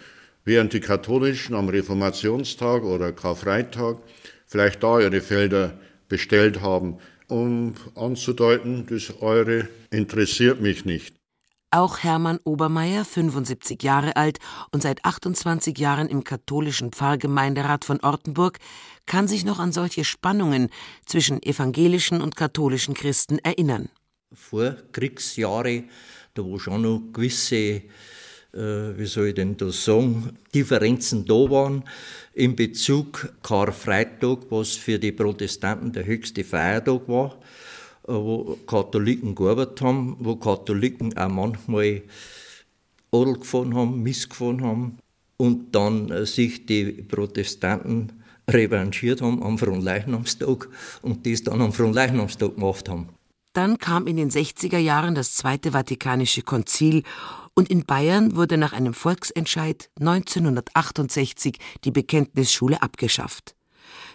während die Katholischen am Reformationstag oder Karfreitag vielleicht da ihre Felder bestellt haben, um anzudeuten, das eure interessiert mich nicht. Auch Hermann Obermeier, 75 Jahre alt und seit 28 Jahren im katholischen Pfarrgemeinderat von Ortenburg, kann sich noch an solche Spannungen zwischen evangelischen und katholischen Christen erinnern. Vor Kriegsjahre, da wo schon noch gewisse, äh, wie soll ich denn das sagen, Differenzen da waren in Bezug Karfreitag, was für die Protestanten der höchste Feiertag war wo Katholiken gearbeitet haben, wo Katholiken auch manchmal Adel gefahren haben, missgefahren haben und dann äh, sich die Protestanten revanchiert haben am Fronleichnamstag und das dann am Fronleichnamstag gemacht haben. Dann kam in den 60er Jahren das Zweite Vatikanische Konzil und in Bayern wurde nach einem Volksentscheid 1968 die Bekenntnisschule abgeschafft.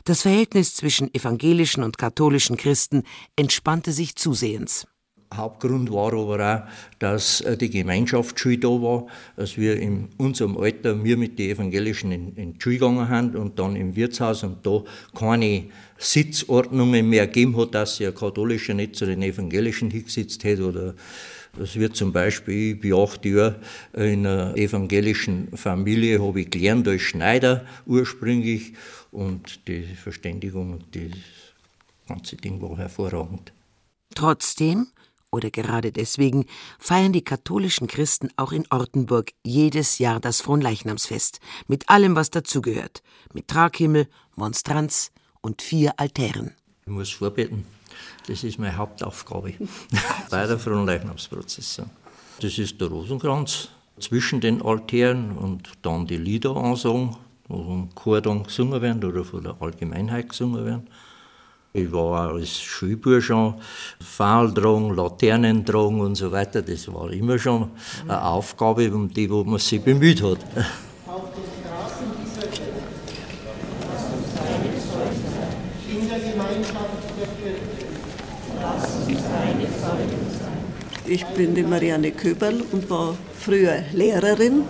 Das Verhältnis zwischen evangelischen und katholischen Christen entspannte sich zusehends. Hauptgrund war aber auch, dass äh, die Gemeinschaftsschule da war, dass wir in unserem Alter, wir mit den Evangelischen in, in die Schule gegangen sind und dann im Wirtshaus und da keine Sitzordnungen mehr gegeben hat, dass ein Katholischer nicht zu den Evangelischen hingesetzt hätte oder das wird zum Beispiel, ich bin acht Jahre in einer evangelischen Familie, habe ich gelernt als Schneider ursprünglich und die Verständigung und das ganze Ding war hervorragend. Trotzdem, oder gerade deswegen, feiern die katholischen Christen auch in Ortenburg jedes Jahr das Fronleichnamsfest, mit allem, was dazugehört, mit Traghimmel, Monstranz und vier Altären. Ich muss vorbeten. Das ist meine Hauptaufgabe bei der Fronleichnamsprozession. Das ist der Rosenkranz zwischen den Altären und dann die Lieder ansagen, wo vom Chor dann gesungen werden oder von der Allgemeinheit gesungen werden. Ich war als Schulbub schon Pfahl tragen, Laternen tragen und so weiter. Das war immer schon eine Aufgabe, um die wo man sich bemüht hat. Ich bin die Marianne Köberl und war früher Lehrerin.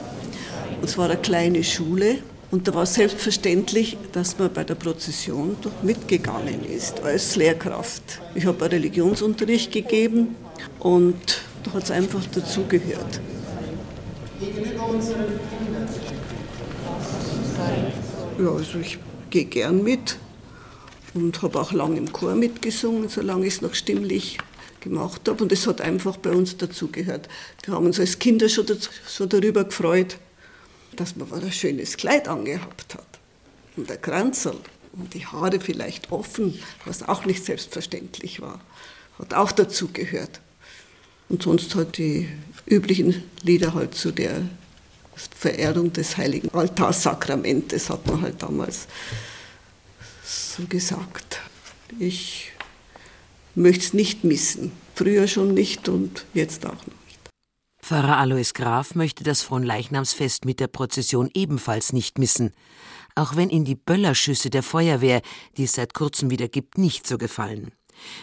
Es war eine kleine Schule und da war selbstverständlich, dass man bei der Prozession mitgegangen ist als Lehrkraft. Ich habe Religionsunterricht gegeben und da hat es einfach dazugehört. Ja, also ich gehe gern mit und habe auch lange im Chor mitgesungen, solange es noch stimmlich gemacht habe. Und es hat einfach bei uns dazugehört. Wir haben uns als Kinder schon, schon darüber gefreut, dass man ein schönes Kleid angehabt hat. Und der Kranzel und die Haare vielleicht offen, was auch nicht selbstverständlich war, hat auch dazugehört. Und sonst halt die üblichen Lieder halt zu der Verehrung des heiligen Altarsakramentes, hat man halt damals so gesagt. Ich möchte es nicht missen. Früher schon nicht und jetzt auch noch. Pfarrer Alois Graf möchte das Fronleichnamsfest mit der Prozession ebenfalls nicht missen, auch wenn ihn die Böllerschüsse der Feuerwehr, die es seit kurzem wieder gibt, nicht so gefallen.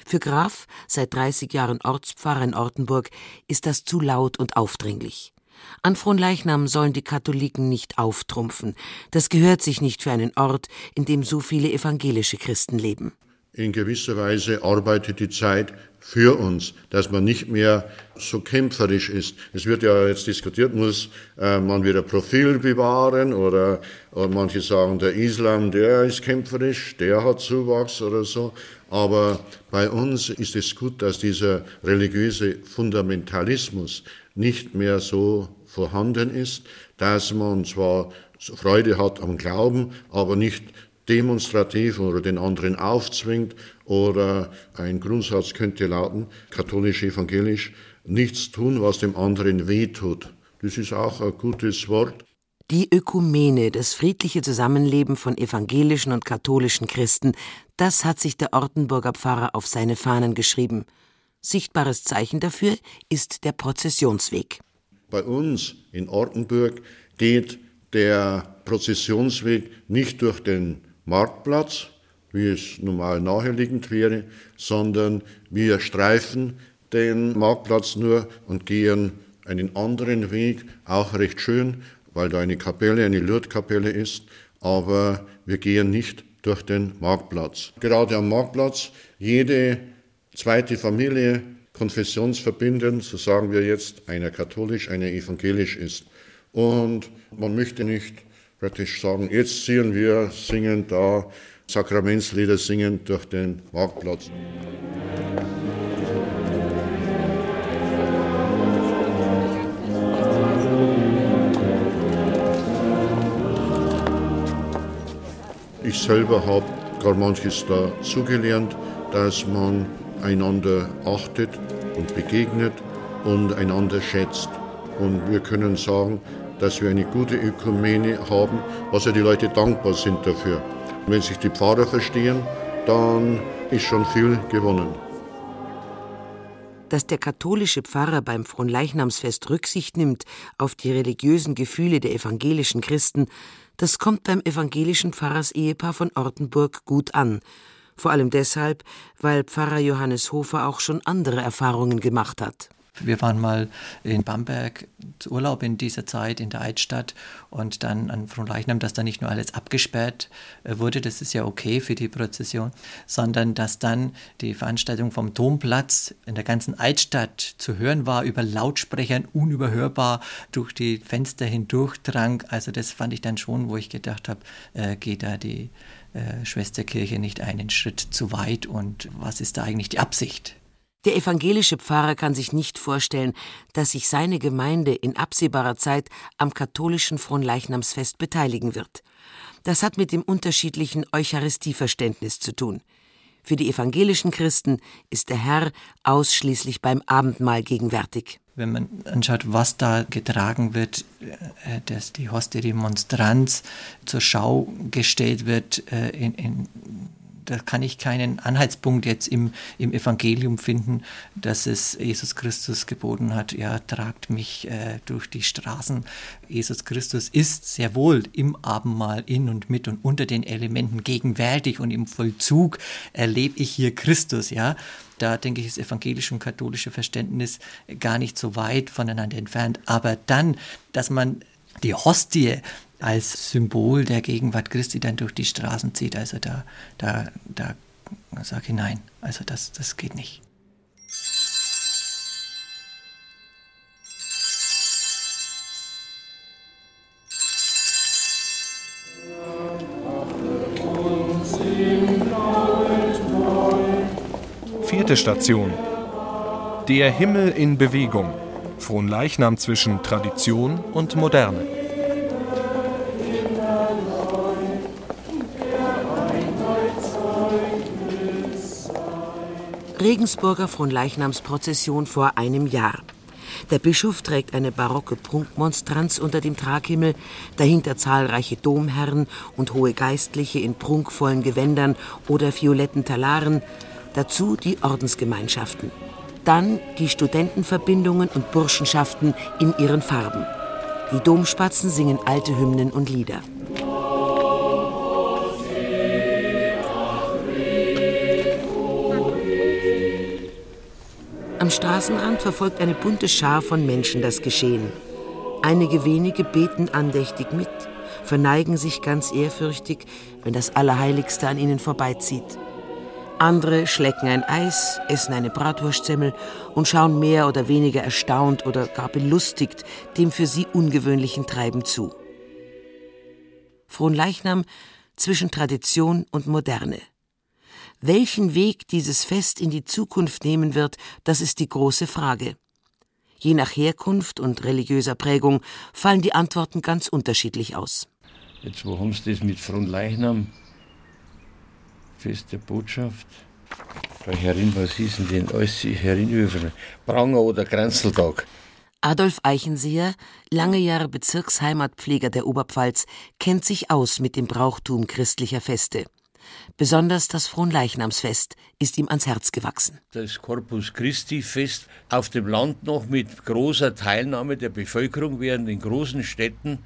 Für Graf, seit 30 Jahren Ortspfarrer in Ortenburg, ist das zu laut und aufdringlich. An Fronleichnam sollen die Katholiken nicht auftrumpfen. Das gehört sich nicht für einen Ort, in dem so viele evangelische Christen leben. In gewisser Weise arbeitet die Zeit für uns, dass man nicht mehr so kämpferisch ist. Es wird ja jetzt diskutiert, muss äh, man wieder Profil bewahren oder, oder manche sagen, der Islam, der ist kämpferisch, der hat Zuwachs oder so. Aber bei uns ist es gut, dass dieser religiöse Fundamentalismus nicht mehr so vorhanden ist, dass man zwar Freude hat am Glauben, aber nicht demonstrativ oder den anderen aufzwingt oder ein Grundsatz könnte lauten, katholisch, evangelisch, nichts tun, was dem anderen wehtut. Das ist auch ein gutes Wort. Die Ökumene, das friedliche Zusammenleben von evangelischen und katholischen Christen, das hat sich der Ortenburger Pfarrer auf seine Fahnen geschrieben. Sichtbares Zeichen dafür ist der Prozessionsweg. Bei uns in Ortenburg geht der Prozessionsweg nicht durch den Marktplatz, wie es normal naheliegend wäre, sondern wir streifen den Marktplatz nur und gehen einen anderen Weg, auch recht schön, weil da eine Kapelle, eine Lourdeskapelle ist, aber wir gehen nicht durch den Marktplatz. Gerade am Marktplatz, jede zweite Familie konfessionsverbindend, so sagen wir jetzt, einer katholisch, einer evangelisch ist. Und man möchte nicht praktisch sagen, jetzt ziehen wir singen da Sakramentslieder singen durch den Marktplatz. Ich selber habe gar manches dazugelernt, dass man einander achtet und begegnet und einander schätzt. Und wir können sagen, dass wir eine gute Ökumene haben, was ja die Leute dankbar sind dafür. wenn sich die Pfarrer verstehen, dann ist schon viel gewonnen. Dass der katholische Pfarrer beim Fronleichnamsfest Rücksicht nimmt auf die religiösen Gefühle der evangelischen Christen, das kommt beim evangelischen Pfarrersehepaar von Ortenburg gut an. Vor allem deshalb, weil Pfarrer Johannes Hofer auch schon andere Erfahrungen gemacht hat. Wir waren mal in Bamberg zu Urlaub in dieser Zeit in der Altstadt und dann an Fronleichnam, dass da nicht nur alles abgesperrt äh, wurde, das ist ja okay für die Prozession, sondern dass dann die Veranstaltung vom Domplatz in der ganzen Altstadt zu hören war, über Lautsprechern unüberhörbar durch die Fenster hindurch drang. Also das fand ich dann schon, wo ich gedacht habe, äh, geht da die äh, Schwesterkirche nicht einen Schritt zu weit und was ist da eigentlich die Absicht? Der evangelische Pfarrer kann sich nicht vorstellen, dass sich seine Gemeinde in absehbarer Zeit am katholischen Fronleichnamsfest beteiligen wird. Das hat mit dem unterschiedlichen Eucharistieverständnis zu tun. Für die evangelischen Christen ist der Herr ausschließlich beim Abendmahl gegenwärtig. Wenn man anschaut, was da getragen wird, äh, dass die Hostie, die Monstranz zur Schau gestellt wird äh, in, in da kann ich keinen Anhaltspunkt jetzt im, im Evangelium finden, dass es Jesus Christus geboten hat, ja, tragt mich äh, durch die Straßen. Jesus Christus ist sehr wohl im Abendmahl in und mit und unter den Elementen gegenwärtig und im Vollzug erlebe ich hier Christus, ja. Da denke ich, ist evangelische und katholische Verständnis gar nicht so weit voneinander entfernt. Aber dann, dass man die Hostie als Symbol der Gegenwart Christi dann durch die Straßen zieht. Also da, da, da sage ich nein. Also das, das geht nicht. Vierte Station. Der Himmel in Bewegung. Fronleichnam zwischen Tradition und Moderne. Regensburger Fronleichnamsprozession vor einem Jahr. Der Bischof trägt eine barocke Prunkmonstranz unter dem Traghimmel, dahinter zahlreiche Domherren und hohe Geistliche in prunkvollen Gewändern oder violetten Talaren, dazu die Ordensgemeinschaften. Dann die Studentenverbindungen und Burschenschaften in ihren Farben. Die Domspatzen singen alte Hymnen und Lieder. Am Straßenrand verfolgt eine bunte Schar von Menschen das Geschehen. Einige wenige beten andächtig mit, verneigen sich ganz ehrfürchtig, wenn das Allerheiligste an ihnen vorbeizieht. Andere schlecken ein Eis, essen eine Bratwurstsemmel und schauen mehr oder weniger erstaunt oder gar belustigt dem für sie ungewöhnlichen Treiben zu. Fronleichnam zwischen Tradition und Moderne. Welchen Weg dieses Fest in die Zukunft nehmen wird, das ist die große Frage. Je nach Herkunft und religiöser Prägung fallen die Antworten ganz unterschiedlich aus. Jetzt, wo haben Sie das mit Fronleichnam? Fest der Botschaft. Bei Herrin, was hießen denn alles Herrinhöfen? Pranger oder Kranzeltag? Adolf Eichenseher, lange Jahre Bezirksheimatpfleger der Oberpfalz, kennt sich aus mit dem Brauchtum christlicher Feste. Besonders das Fronleichnamsfest ist ihm ans Herz gewachsen. Das Corpus Christi Fest auf dem Land noch mit großer Teilnahme der Bevölkerung während in großen Städten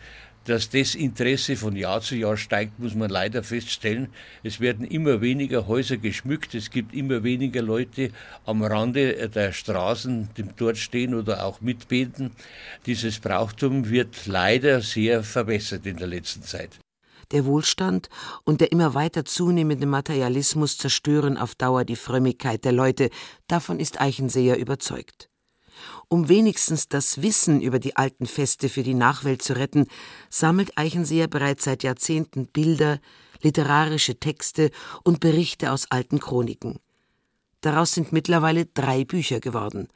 dass das Interesse von Jahr zu Jahr steigt, muss man leider feststellen. Es werden immer weniger Häuser geschmückt, es gibt immer weniger Leute am Rande der Straßen, die dort stehen oder auch mitbeten. Dieses Brauchtum wird leider sehr verbessert in der letzten Zeit. Der Wohlstand und der immer weiter zunehmende Materialismus zerstören auf Dauer die Frömmigkeit der Leute, davon ist Eichenseher überzeugt. Um wenigstens das Wissen über die alten Feste für die Nachwelt zu retten, sammelt Eichenseher bereits seit Jahrzehnten Bilder, literarische Texte und Berichte aus alten Chroniken. Daraus sind mittlerweile drei Bücher geworden.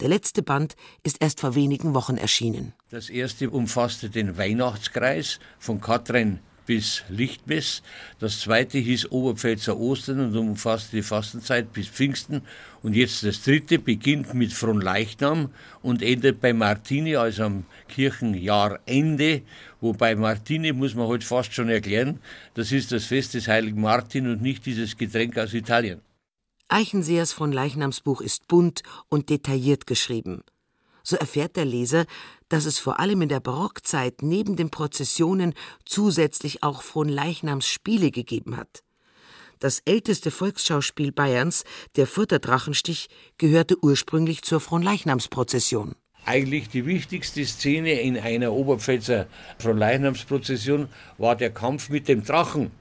Der letzte Band ist erst vor wenigen Wochen erschienen. Das erste umfasste den Weihnachtskreis von Katrin bis Lichtmess. Das zweite hieß Oberpfälzer Ostern und umfasste die Fastenzeit bis Pfingsten. Und jetzt das dritte beginnt mit Fronleichnam und endet bei Martini, also am Kirchenjahrende. Wobei Martini muss man heute fast schon erklären, das ist das Fest des heiligen Martin und nicht dieses Getränk aus Italien. Eichenseers von Leichnamsbuch ist bunt und detailliert geschrieben. So erfährt der Leser, dass es vor allem in der Barockzeit neben den Prozessionen zusätzlich auch Fronleichnamsspiele gegeben hat. Das älteste Volksschauspiel Bayerns, der Furter Drachenstich, gehörte ursprünglich zur Fronleichnamsprozession. Eigentlich die wichtigste Szene in einer Oberpfälzer Fronleichnamsprozession war der Kampf mit dem Drachen,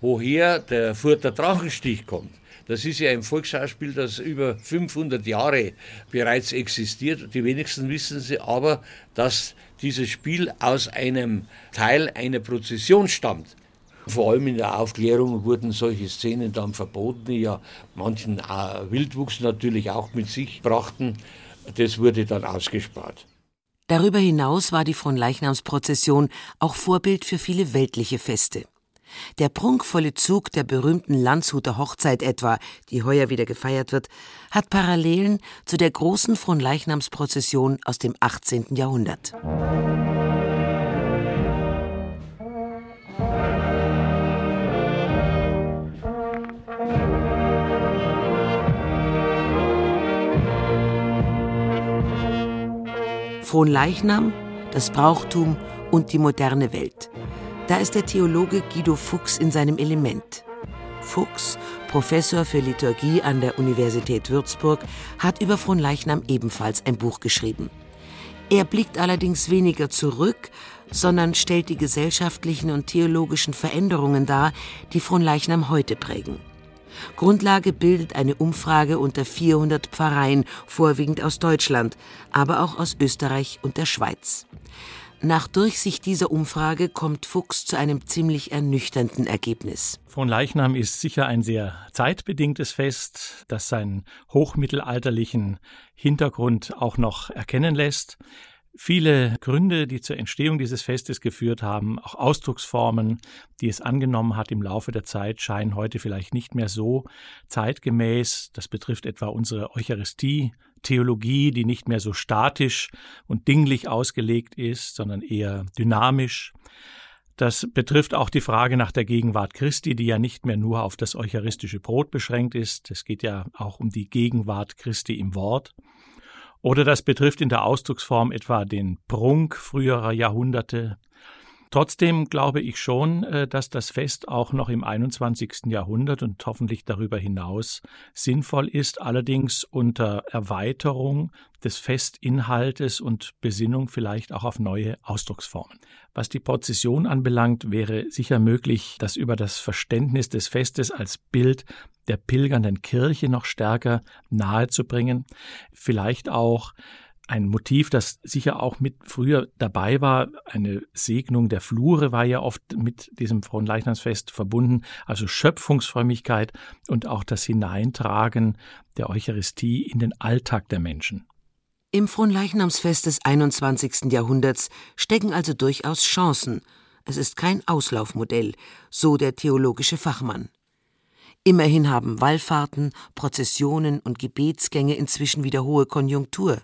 woher der Furter Drachenstich kommt. Das ist ja ein Volksschauspiel, das über 500 Jahre bereits existiert. Die wenigsten wissen sie aber, dass dieses Spiel aus einem Teil einer Prozession stammt. Vor allem in der Aufklärung wurden solche Szenen dann verboten, die ja manchen äh, Wildwuchs natürlich auch mit sich brachten. Das wurde dann ausgespart. Darüber hinaus war die Fronleichnamsprozession auch Vorbild für viele weltliche Feste. Der prunkvolle Zug der berühmten Landshuter Hochzeit etwa, die heuer wieder gefeiert wird, hat Parallelen zu der großen Fronleichnamsprozession aus dem 18. Jahrhundert. Fronleichnam, das Brauchtum und die moderne Welt. Da ist der Theologe Guido Fuchs in seinem Element. Fuchs, Professor für Liturgie an der Universität Würzburg, hat über Fronleichnam ebenfalls ein Buch geschrieben. Er blickt allerdings weniger zurück, sondern stellt die gesellschaftlichen und theologischen Veränderungen dar, die Fronleichnam heute prägen. Grundlage bildet eine Umfrage unter 400 Pfarreien, vorwiegend aus Deutschland, aber auch aus Österreich und der Schweiz. Nach Durchsicht dieser Umfrage kommt Fuchs zu einem ziemlich ernüchternden Ergebnis. Fronleichnam ist sicher ein sehr zeitbedingtes Fest, das seinen hochmittelalterlichen Hintergrund auch noch erkennen lässt. Viele Gründe, die zur Entstehung dieses Festes geführt haben, auch Ausdrucksformen, die es angenommen hat im Laufe der Zeit, scheinen heute vielleicht nicht mehr so zeitgemäß. Das betrifft etwa unsere Eucharistie, Theologie, die nicht mehr so statisch und dinglich ausgelegt ist, sondern eher dynamisch. Das betrifft auch die Frage nach der Gegenwart Christi, die ja nicht mehr nur auf das eucharistische Brot beschränkt ist. Es geht ja auch um die Gegenwart Christi im Wort. Oder das betrifft in der Ausdrucksform etwa den Prunk früherer Jahrhunderte. Trotzdem glaube ich schon, äh, dass das Fest auch noch im 21. Jahrhundert und hoffentlich darüber hinaus sinnvoll ist, allerdings unter Erweiterung des Festinhaltes und Besinnung vielleicht auch auf neue Ausdrucksformen. Was die Prozession anbelangt, wäre sicher möglich, das über das Verständnis des Festes als Bild der pilgernden Kirche noch stärker nahezubringen, vielleicht auch ein Motiv, das sicher auch mit früher dabei war. Eine Segnung der Flure war ja oft mit diesem Fronleichnamsfest verbunden. Also Schöpfungsfrömmigkeit und auch das Hineintragen der Eucharistie in den Alltag der Menschen. Im Fronleichnamsfest des 21. Jahrhunderts stecken also durchaus Chancen. Es ist kein Auslaufmodell, so der theologische Fachmann. Immerhin haben Wallfahrten, Prozessionen und Gebetsgänge inzwischen wieder hohe Konjunktur.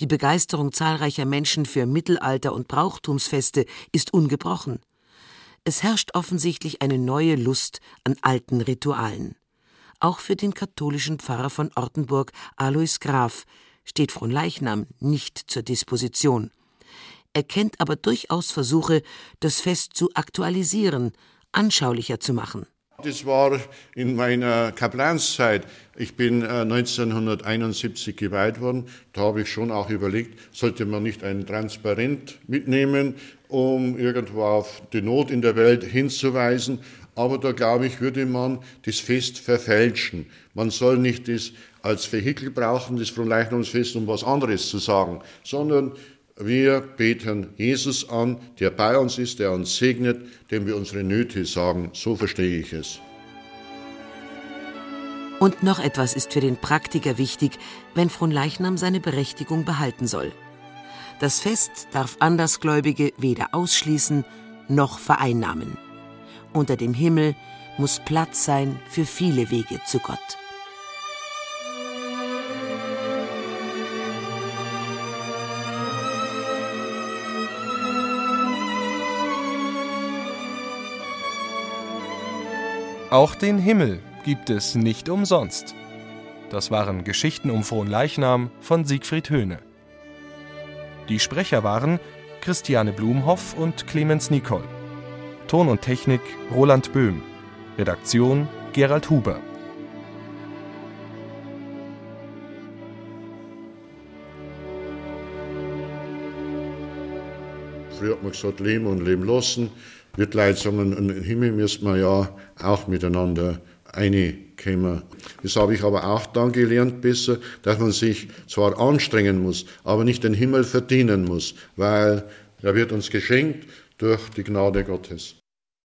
Die Begeisterung zahlreicher Menschen für Mittelalter- und Brauchtumsfeste ist ungebrochen. Es herrscht offensichtlich eine neue Lust an alten Ritualen. Auch für den katholischen Pfarrer von Ortenburg, Alois Graf, steht Fronleichnam nicht zur Disposition. Er kennt aber durchaus Versuche, das Fest zu aktualisieren, anschaulicher zu machen. Das war in meiner Kaplanszeit. Ich bin 1971 äh, geweiht worden. Da habe ich schon auch überlegt, sollte man nicht ein Transparent mitnehmen, um irgendwo auf die Not in der Welt hinzuweisen. Aber da glaube ich, würde man das Fest verfälschen. Man soll nicht das als Vehikel brauchen, das Fronleichnamsfest, um was anderes zu sagen, sondern wir beten Jesus an, der bei uns ist, der uns segnet, dem wir unsere Nöte sagen. So verstehe ich es. Und noch etwas ist für den Praktiker wichtig, wenn Fronleichnam seine Berechtigung behalten soll. Das Fest darf Andersgläubige weder ausschließen noch vereinnahmen. Unter dem Himmel muss Platz sein für viele Wege zu Gott. Auch den Himmel gibt es nicht umsonst. Das waren Geschichten um frohen Leichnam von Siegfried Höhne. Die Sprecher waren Christiane Blumhoff und Clemens Nicol. Ton und Technik Roland Böhm. Redaktion Gerald Huber. Früher hat man gesagt, leben und leben lassen. Wird Leute sagen, im Himmel müssen wir ja auch miteinander reinkommen. Das habe ich aber auch dann gelernt besser, dass man sich zwar anstrengen muss, aber nicht den Himmel verdienen muss, weil er wird uns geschenkt durch die Gnade Gottes.